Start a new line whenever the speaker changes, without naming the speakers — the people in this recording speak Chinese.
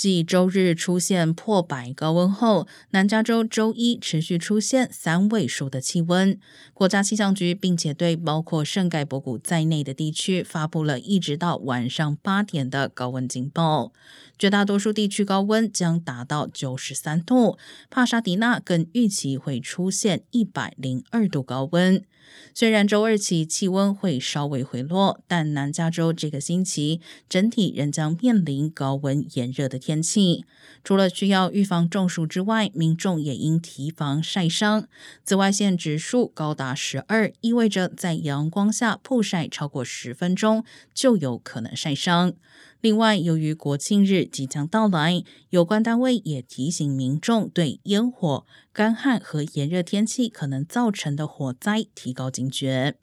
继周日出现破百高温后，南加州周一持续出现三位数的气温。国家气象局并且对包括圣盖博谷在内的地区发布了一直到晚上八点的高温警报。绝大多数地区高温将达到九十三度，帕沙迪纳更预期会出现一百零二度高温。虽然周二起气温会稍微回落，但南加州这个星期整体仍将面临高温炎热的天天气。除了需要预防中暑之外，民众也应提防晒伤。紫外线指数高达十二，意味着在阳光下曝晒超过十分钟就有可能晒伤。另外，由于国庆日即将到来，有关单位也提醒民众对烟火、干旱和炎热天气可能造成的火灾提高警觉。